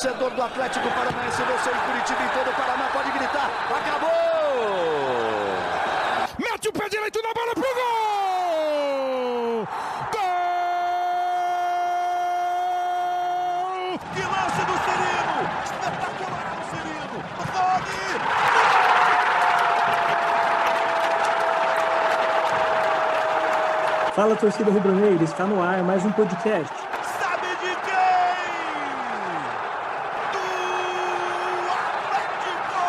torcedor do Atlético Paranaense, você em Curitiba e todo o Paraná pode gritar: acabou! Mete o pé direito na bola pro gol! Gol! Que lance do Cirino! Espetacular o Cirino! Rony! Fala torcida rubro-negra, está no ar mais um podcast. Sabe de quem? Do Atlético!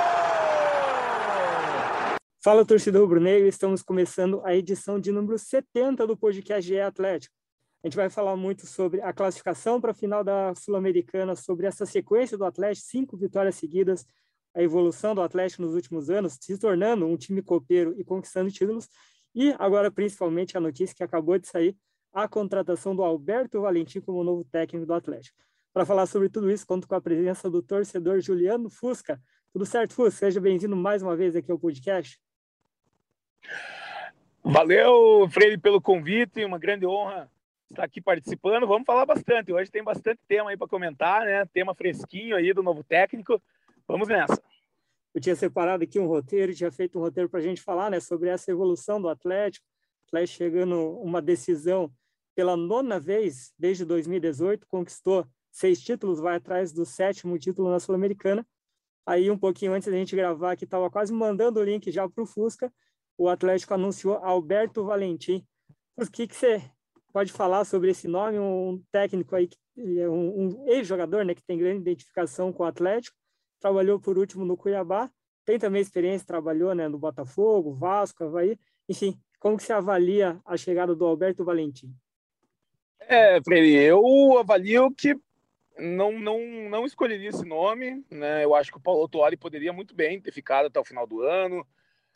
Fala torcida rubro-negra, estamos começando a edição de número 70 do podcast GE Atlético. A gente vai falar muito sobre a classificação para a final da Sul-Americana, sobre essa sequência do Atlético, cinco vitórias seguidas, a evolução do Atlético nos últimos anos, se tornando um time copeiro e conquistando títulos, e agora, principalmente, a notícia que acabou de sair, a contratação do Alberto Valentim como novo técnico do Atlético. Para falar sobre tudo isso, conto com a presença do torcedor Juliano Fusca. Tudo certo, Fusca? Seja bem-vindo mais uma vez aqui ao podcast. Valeu, Freire, pelo convite, uma grande honra estar aqui participando. Vamos falar bastante. Hoje tem bastante tema aí para comentar, né? Tema fresquinho aí do novo técnico. Vamos nessa eu tinha separado aqui um roteiro, tinha feito um roteiro para a gente falar né, sobre essa evolução do Atlético, o Atlético chegando uma decisão pela nona vez desde 2018, conquistou seis títulos, vai atrás do sétimo título na Sul-Americana. Aí, um pouquinho antes da gente gravar, que estava quase mandando o link já para o Fusca, o Atlético anunciou Alberto Valentim. O que, que você pode falar sobre esse nome? Um técnico aí, um, um ex-jogador né, que tem grande identificação com o Atlético, trabalhou por último no Cuiabá, tem também experiência, trabalhou né, no Botafogo, Vasco, Havaí, enfim, como que você avalia a chegada do Alberto Valentim? É, Freire, eu avalio que não, não, não escolheria esse nome, né? Eu acho que o Paulo Tuori poderia muito bem ter ficado até o final do ano,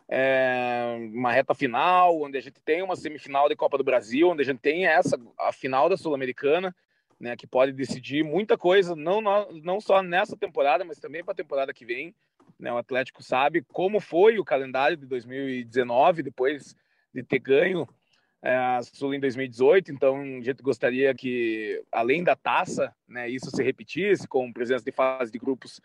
é, uma reta final, onde a gente tem uma semifinal da Copa do Brasil, onde a gente tem essa a final da Sul-Americana, né, que pode decidir muita coisa, não, não só nessa temporada, mas também para a temporada que vem. Né, o Atlético sabe como foi o calendário de 2019, depois de ter ganho é, a Sul em 2018. Então, a gente gostaria que, além da taça, né, isso se repetisse, com presença de fase de grupos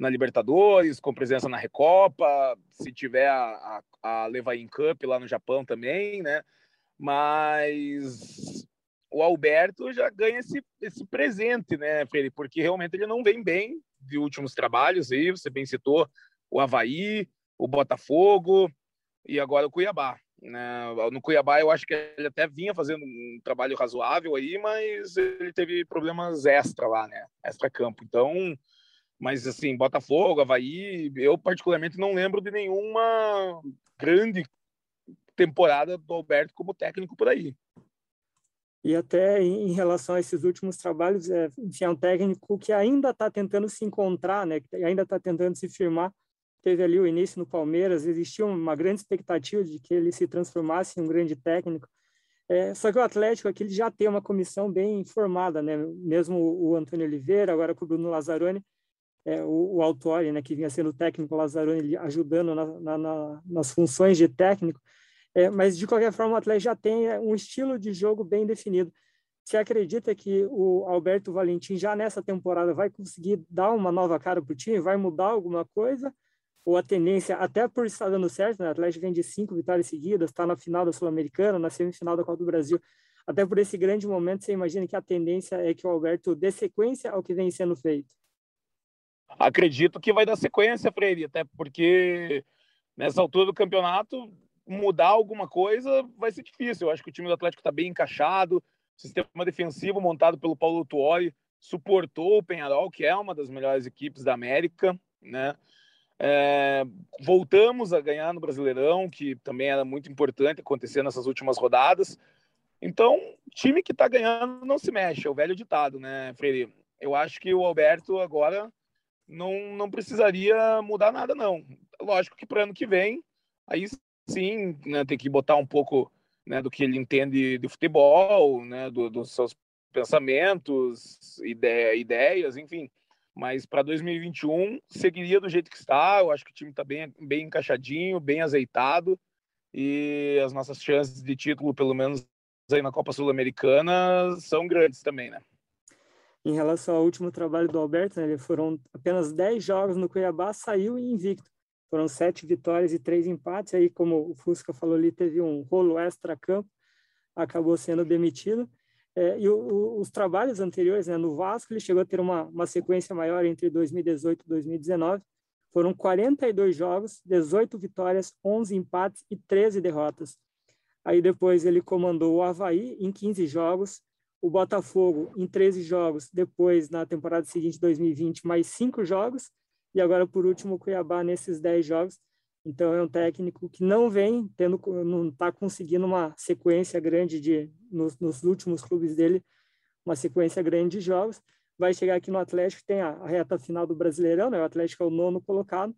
na Libertadores, com presença na Recopa, se tiver a, a, a Levain Cup lá no Japão também, né? Mas o Alberto já ganha esse, esse presente, né, Freire? Porque realmente ele não vem bem de últimos trabalhos aí, você bem citou o Havaí, o Botafogo e agora o Cuiabá. Né? No Cuiabá eu acho que ele até vinha fazendo um trabalho razoável aí, mas ele teve problemas extra lá, né? Extra campo. Então, mas assim, Botafogo, Havaí, eu particularmente não lembro de nenhuma grande temporada do Alberto como técnico por aí. E até em relação a esses últimos trabalhos, é, enfim, é um técnico que ainda está tentando se encontrar, né? Que ainda está tentando se firmar. Teve ali o início no Palmeiras, existia uma grande expectativa de que ele se transformasse em um grande técnico. É, só que o Atlético aqui ele já tem uma comissão bem formada, né? Mesmo o Antônio Oliveira, agora com o Bruno Lazzaroni, é, o, o né? Que vinha sendo técnico, o Lazzaroni ajudando na, na, na, nas funções de técnico é, mas, de qualquer forma, o Atlético já tem é, um estilo de jogo bem definido. Você acredita que o Alberto Valentim, já nessa temporada, vai conseguir dar uma nova cara para o time? Vai mudar alguma coisa? Ou a tendência, até por estar dando certo, né? o Atlético vem de cinco vitórias seguidas, está na final da Sul-Americana, na semifinal da Copa do Brasil. Até por esse grande momento, você imagina que a tendência é que o Alberto dê sequência ao que vem sendo feito? Acredito que vai dar sequência, Freire, até porque nessa altura do campeonato mudar alguma coisa vai ser difícil. Eu acho que o time do Atlético está bem encaixado, sistema defensivo montado pelo Paulo Tuori suportou o Penharol, que é uma das melhores equipes da América, né? É, voltamos a ganhar no Brasileirão, que também era muito importante acontecer nessas últimas rodadas. Então, time que está ganhando não se mexe, é o velho ditado, né, Freire? Eu acho que o Alberto agora não, não precisaria mudar nada, não. Lógico que para ano que vem, aí sim, né, tem que botar um pouco né, do que ele entende de futebol, né, do, dos seus pensamentos, ideia, ideias, enfim. Mas para 2021 seguiria do jeito que está. Eu acho que o time está bem, bem encaixadinho, bem azeitado e as nossas chances de título, pelo menos aí na Copa Sul-Americana, são grandes também, né? Em relação ao último trabalho do Alberto, né, foram apenas 10 jogos no Cuiabá, saiu invicto. Foram sete vitórias e três empates. Aí, como o Fusca falou ali, teve um rolo extra-campo, acabou sendo demitido. É, e o, os trabalhos anteriores, né, no Vasco, ele chegou a ter uma, uma sequência maior entre 2018 e 2019. Foram 42 jogos, 18 vitórias, 11 empates e 13 derrotas. Aí depois ele comandou o Havaí em 15 jogos, o Botafogo em 13 jogos, depois na temporada seguinte, 2020, mais 5 jogos, e agora por último o Cuiabá nesses 10 jogos. Então é um técnico que não vem tendo, não está conseguindo uma sequência grande de nos, nos, últimos clubes dele, uma sequência grande de jogos. Vai chegar aqui no Atlético, tem a, a reta final do Brasileirão, né? O Atlético é o nono colocado.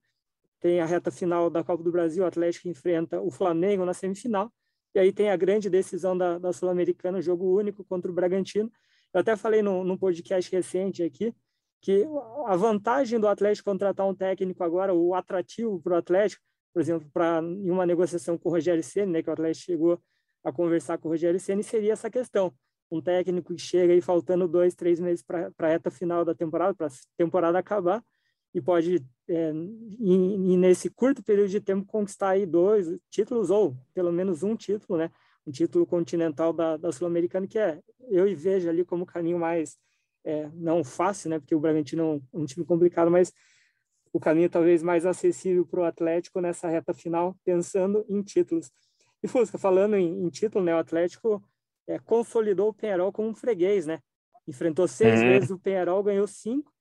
Tem a reta final da Copa do Brasil, o Atlético enfrenta o Flamengo na semifinal e aí tem a grande decisão da, da Sul-Americana, jogo único contra o Bragantino. Eu até falei no, num podcast recente aqui que a vantagem do Atlético contratar um técnico agora, o atrativo para o Atlético, por exemplo, para em uma negociação com o Rogério Ceni, né, que o Atlético chegou a conversar com o Rogério Ceni, seria essa questão. Um técnico que chega aí faltando dois, três meses para a reta final da temporada, para a temporada acabar, e pode, é, e, e nesse curto período de tempo, conquistar aí dois títulos, ou pelo menos um título, né? Um título continental da, da Sul-Americana, que é, eu vejo ali como o caminho mais, é, não fácil, né? Porque o Bragantino é um, um time complicado, mas o caminho talvez mais acessível para o Atlético nessa reta final, pensando em títulos. E Fusca, falando em, em título, né? O Atlético é, consolidou o Penharol como um freguês, né? Enfrentou seis uhum. vezes o Penharol, ganhou cinco,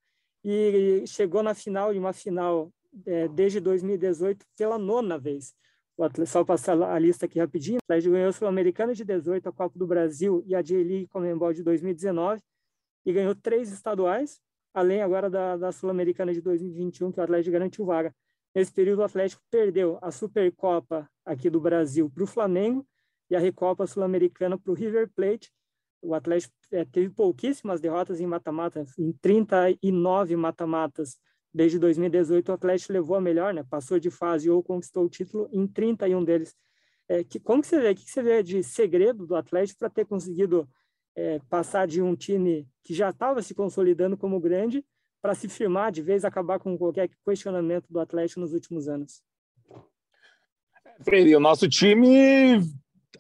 e chegou na final, de uma final é, desde 2018 pela nona vez. O Atlético, só passar a lista aqui rapidinho, o Atlético ganhou a Sul-Americana de 18, a Copa do Brasil e a J-League Comembol de 2019 e ganhou três estaduais, além agora da, da Sul-Americana de 2021, que o Atlético garantiu vaga. Nesse período, o Atlético perdeu a Supercopa aqui do Brasil para o Flamengo e a Recopa Sul-Americana para o River Plate o Atlético é, teve pouquíssimas derrotas em mata-mata, em 39 mata-matas desde 2018 o Atlético levou a melhor, né? Passou de fase ou conquistou o título em 31 deles. É, que, como que você vê? O que você vê de segredo do Atlético para ter conseguido é, passar de um time que já estava se consolidando como grande para se firmar de vez, acabar com qualquer questionamento do Atlético nos últimos anos? Freire, o nosso time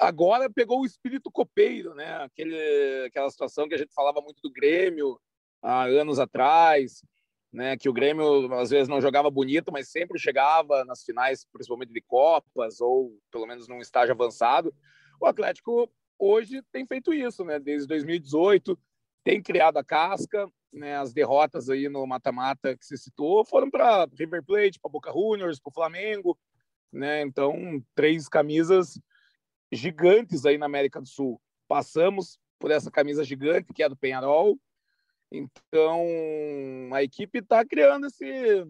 agora pegou o espírito copeiro, né? Aquele, aquela situação que a gente falava muito do Grêmio há anos atrás, né? Que o Grêmio às vezes não jogava bonito, mas sempre chegava nas finais, principalmente de Copas ou pelo menos num estágio avançado. O Atlético hoje tem feito isso, né? Desde 2018 tem criado a casca, né? As derrotas aí no mata-mata que se citou foram para River Plate, para Boca Juniors, para o Flamengo, né? Então três camisas gigantes aí na América do Sul. Passamos por essa camisa gigante que é do Penharol. Então, a equipe está criando esse,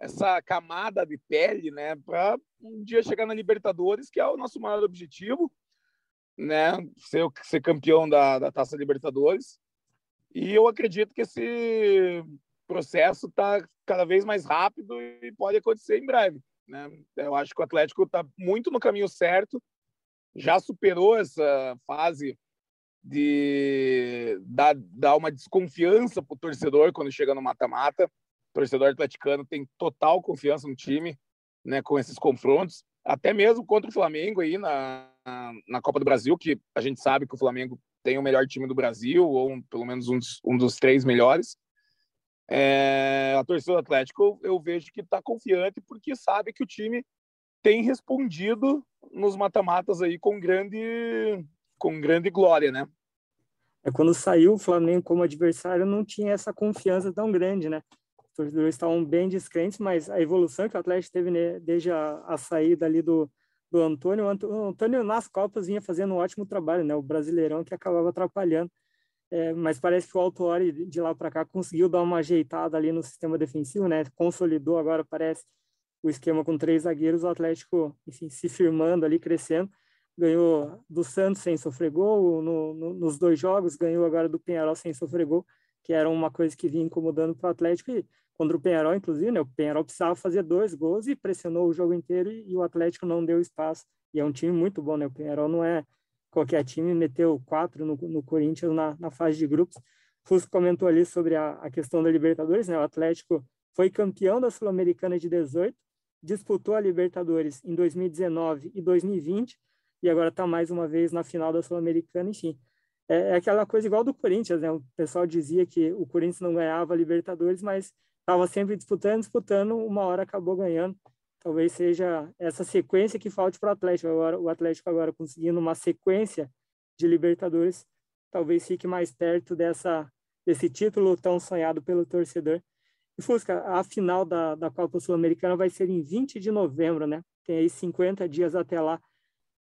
essa camada de pele, né, para um dia chegar na Libertadores, que é o nosso maior objetivo, né, ser, ser campeão da, da Taça Libertadores. E eu acredito que esse processo está cada vez mais rápido e pode acontecer em breve. Né? Eu acho que o Atlético está muito no caminho certo já superou essa fase de dar, dar uma desconfiança para o torcedor quando chega no mata-mata. O torcedor atleticano tem total confiança no time, né, com esses confrontos, até mesmo contra o Flamengo aí na, na Copa do Brasil, que a gente sabe que o Flamengo tem o melhor time do Brasil, ou um, pelo menos um dos, um dos três melhores. É, a torcida do Atlético eu vejo que está confiante porque sabe que o time tem respondido nos mata-matas aí com grande, com grande glória, né? É quando saiu o Flamengo como adversário, não tinha essa confiança tão grande, né? Os torcedores estavam bem descrentes, mas a evolução que o Atlético teve né, desde a, a, saída ali do, do Antônio, o Antônio nas Copas vinha fazendo um ótimo trabalho, né? O Brasileirão que acabava atrapalhando. É, mas parece que o Autuori de lá para cá conseguiu dar uma ajeitada ali no sistema defensivo, né? Consolidou agora, parece, o esquema com três zagueiros, o Atlético, enfim, se firmando ali, crescendo. Ganhou do Santos sem sofrer gol no, no, nos dois jogos, ganhou agora do Penharol sem sofrer gol, que era uma coisa que vinha incomodando para o Atlético. E contra o Penharol, inclusive, né, o Penharol precisava fazer dois gols e pressionou o jogo inteiro e, e o Atlético não deu espaço. E é um time muito bom, né? O Penharol não é qualquer time, meteu quatro no, no Corinthians na, na fase de grupos. Fusco comentou ali sobre a, a questão da Libertadores, né? O Atlético foi campeão da Sul-Americana de 18, disputou a Libertadores em 2019 e 2020 e agora está mais uma vez na final da Sul-Americana, enfim. É, é, aquela coisa igual do Corinthians, né? O pessoal dizia que o Corinthians não ganhava a Libertadores, mas estava sempre disputando, disputando, uma hora acabou ganhando. Talvez seja essa sequência que falte para o Atlético. Agora, o Atlético agora conseguindo uma sequência de Libertadores, talvez fique mais perto dessa desse título tão sonhado pelo torcedor. Fusca, a final da, da Copa Sul-Americana vai ser em 20 de novembro, né? Tem aí 50 dias até lá.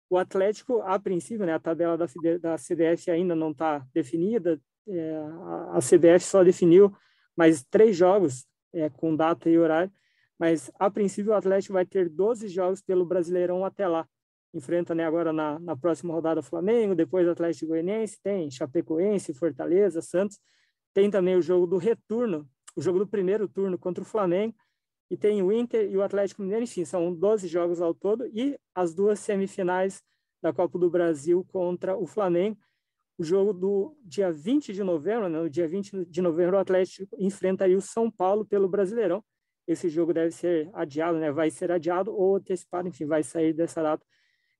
O Atlético, a princípio, né, a tabela da, da CBF ainda não está definida, é, a, a CBF só definiu mais três jogos é, com data e horário, mas a princípio o Atlético vai ter 12 jogos pelo Brasileirão até lá. Enfrenta né, agora na, na próxima rodada Flamengo, depois Atlético Goianiense, tem Chapecoense, Fortaleza, Santos, tem também o jogo do retorno, o jogo do primeiro turno contra o Flamengo, e tem o Inter e o Atlético Mineiro, enfim, são 12 jogos ao todo, e as duas semifinais da Copa do Brasil contra o Flamengo. O jogo do dia 20 de novembro, né, no dia 20 de novembro, o Atlético enfrentaria o São Paulo pelo Brasileirão. Esse jogo deve ser adiado, né, vai ser adiado ou antecipado, enfim, vai sair dessa data.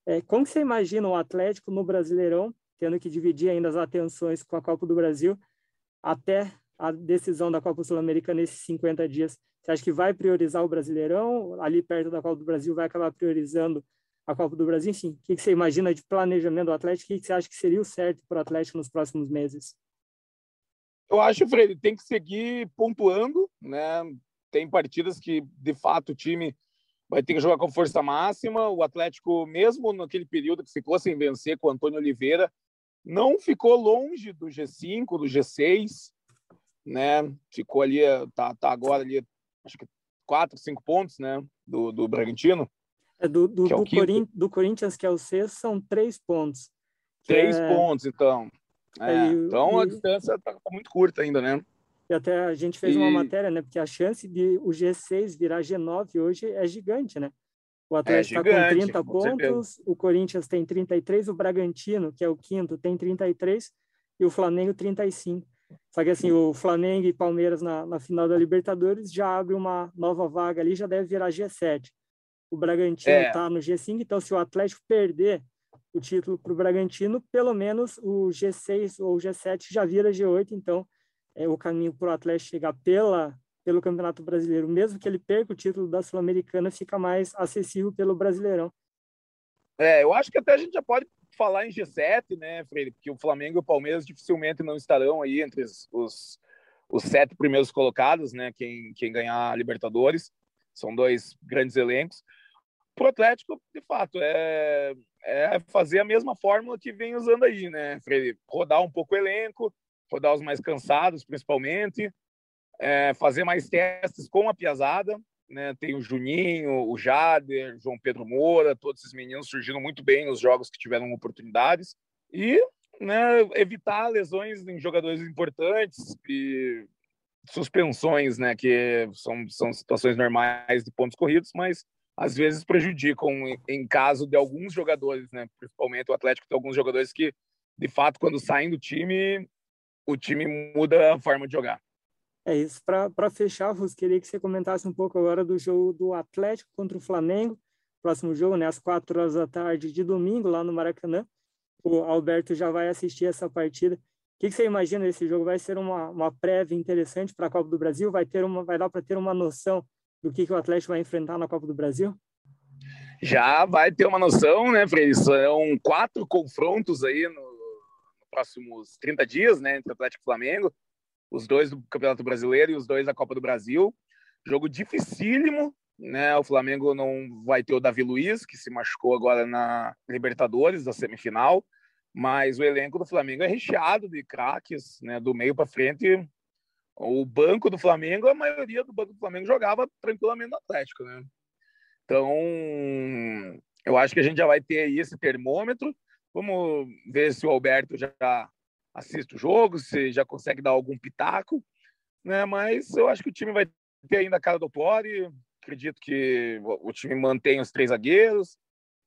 É, como você imagina o Atlético no Brasileirão, tendo que dividir ainda as atenções com a Copa do Brasil, até a decisão da Copa Sul-Americana nesses 50 dias? Você acha que vai priorizar o Brasileirão? Ali perto da Copa do Brasil vai acabar priorizando a Copa do Brasil? Enfim, o que você imagina de planejamento do Atlético? O que você acha que seria o certo para o Atlético nos próximos meses? Eu acho, Freire, tem que seguir pontuando, né? Tem partidas que, de fato, o time vai ter que jogar com força máxima. O Atlético, mesmo naquele período que ficou sem vencer com o Antônio Oliveira, não ficou longe do G5, do G6, né? Ficou ali, tá, tá agora ali, acho que quatro, cinco pontos, né? Do, do Bragantino. É do, do, é do, Corin do, Corinthians, que é o sexto, são três pontos. Três é... pontos, então. É, é, então a distância tá, tá, muito curta ainda, né? E até a gente fez e... uma matéria, né? Porque a chance de o G6 virar G9 hoje é gigante, né? O Atlético está é com 30 com pontos, certeza. o Corinthians tem 33, o Bragantino, que é o quinto, tem 33 e o Flamengo 35. Só que assim, o Flamengo e Palmeiras na, na final da Libertadores já abre uma nova vaga ali, já deve virar G7. O Bragantino está é. Tá no G5, então se o Atlético perder o título para o Bragantino, pelo menos o G6 ou o G7 já vira G8, então é o caminho para o Atlético chegar pela pelo Campeonato Brasileiro, mesmo que ele perca o título da Sul-Americana, fica mais acessível pelo Brasileirão. É, eu acho que até a gente já pode falar em G7, né, Freire? Porque o Flamengo e o Palmeiras dificilmente não estarão aí entre os, os, sete primeiros colocados, né? Quem, quem ganhar a Libertadores. São dois grandes elencos. Pro Atlético, de fato, é, é fazer a mesma fórmula que vem usando aí, né, Freire? Rodar um pouco o elenco, rodar os mais cansados, principalmente, é, fazer mais testes com a piazada. Né? Tem o Juninho, o Jader, João Pedro Moura, todos esses meninos surgindo muito bem nos jogos que tiveram oportunidades. E né, evitar lesões em jogadores importantes e suspensões, né, que são, são situações normais de pontos corridos, mas às vezes prejudicam em caso de alguns jogadores, né, principalmente o Atlético tem alguns jogadores que, de fato, quando saem do time, o time muda a forma de jogar. É isso. Para fechar, Rus, queria que você comentasse um pouco agora do jogo do Atlético contra o Flamengo. Próximo jogo, né, às quatro horas da tarde de domingo, lá no Maracanã. O Alberto já vai assistir essa partida. O que, que você imagina desse jogo? Vai ser uma, uma prévia interessante para a Copa do Brasil? Vai, ter uma, vai dar para ter uma noção do que, que o Atlético vai enfrentar na Copa do Brasil? Já vai ter uma noção, né, Freire? São quatro confrontos aí no, nos próximos 30 dias, né, entre Atlético e Flamengo os dois do Campeonato Brasileiro e os dois da Copa do Brasil. Jogo dificílimo, né? O Flamengo não vai ter o Davi Luiz, que se machucou agora na Libertadores, da semifinal, mas o elenco do Flamengo é recheado de craques, né? Do meio para frente. O banco do Flamengo, a maioria do banco do Flamengo jogava tranquilamente no Atlético, né? Então, eu acho que a gente já vai ter aí esse termômetro. Vamos ver se o Alberto já assiste o jogo, se já consegue dar algum pitaco, né? Mas eu acho que o time vai ter ainda a cara do Pori. Acredito que o time mantém os três zagueiros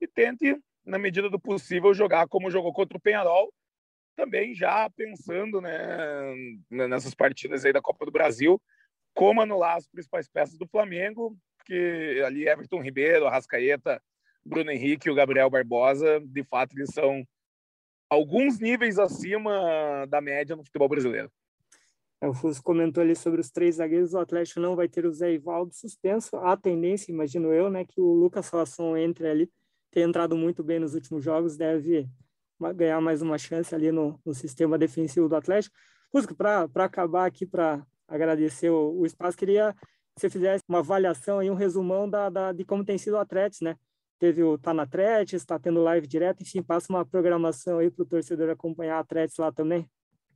e tente, na medida do possível, jogar como jogou contra o Penharol, também já pensando né, nessas partidas aí da Copa do Brasil, como anular as principais peças do Flamengo, que ali Everton Ribeiro, Arrascaeta, Bruno Henrique e o Gabriel Barbosa, de fato, eles são alguns níveis acima da média no futebol brasileiro. É, o Fusco comentou ali sobre os três zagueiros, o Atlético não vai ter o Zé Ivaldo suspenso. A tendência, imagino eu, né, que o Lucas Salasson entre ali, tem entrado muito bem nos últimos jogos, deve ganhar mais uma chance ali no, no sistema defensivo do Atlético. Fusco, para acabar aqui, para agradecer o, o, espaço, queria que você fizesse uma avaliação e um resumão da, da, de como tem sido o Atlético, né? Teve o Tá na Atlético, está tendo live direto, enfim, passa uma programação aí para o torcedor acompanhar a Atlético lá também.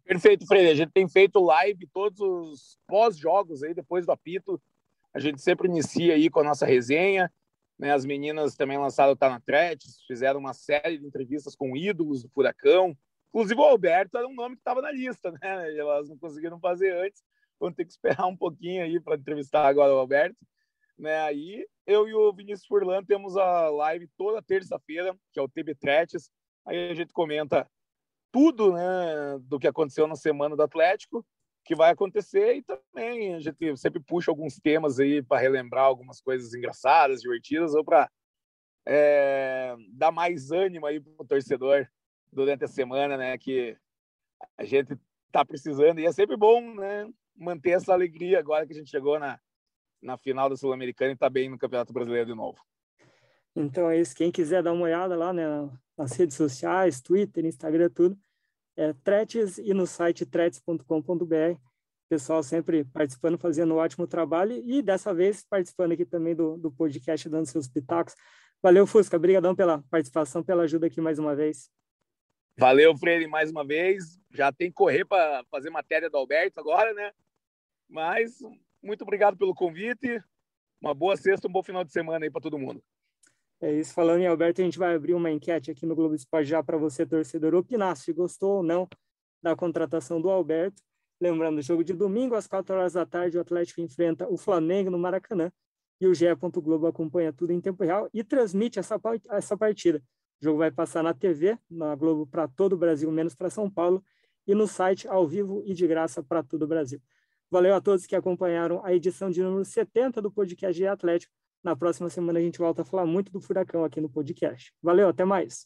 Perfeito, Freire. A gente tem feito live todos os pós-jogos aí, depois do apito. A gente sempre inicia aí com a nossa resenha. Né? As meninas também lançaram o Tá na Atlético, fizeram uma série de entrevistas com ídolos do Furacão. Inclusive o Alberto era um nome que estava na lista, né? Elas não conseguiram fazer antes. Vão ter que esperar um pouquinho aí para entrevistar agora o Alberto. Né? Aí eu e o Vinícius Furlan temos a live toda terça-feira, que é o TB Tretes. Aí a gente comenta tudo né, do que aconteceu na semana do Atlético, que vai acontecer, e também a gente sempre puxa alguns temas aí para relembrar algumas coisas engraçadas, divertidas, ou para é, dar mais ânimo aí para o torcedor durante a semana, né? Que a gente está precisando, e é sempre bom, né? Manter essa alegria agora que a gente chegou na, na final da Sul-Americana e está bem no Campeonato Brasileiro de novo. Então é isso. Quem quiser dar uma olhada lá né, nas redes sociais, Twitter, Instagram, tudo, é Tretes e no site tretes.com.br. Pessoal sempre participando, fazendo um ótimo trabalho e dessa vez participando aqui também do, do podcast, dando seus pitacos. Valeu, Fusca. Obrigadão pela participação, pela ajuda aqui mais uma vez. Valeu, Freire, mais uma vez. Já tem que correr para fazer matéria do Alberto agora, né? Mas muito obrigado pelo convite. Uma boa sexta, um bom final de semana aí para todo mundo. É isso. Falando em Alberto, a gente vai abrir uma enquete aqui no Globo Esporte já para você, torcedor, opinar se gostou ou não da contratação do Alberto. Lembrando, o jogo de domingo, às quatro horas da tarde, o Atlético enfrenta o Flamengo no Maracanã e o GE. Globo acompanha tudo em tempo real e transmite essa, essa partida. O jogo vai passar na TV, na Globo, para todo o Brasil, menos para São Paulo, e no site ao vivo e de graça para todo o Brasil. Valeu a todos que acompanharam a edição de número 70 do podcast de Atlético. Na próxima semana a gente volta a falar muito do Furacão aqui no podcast. Valeu, até mais.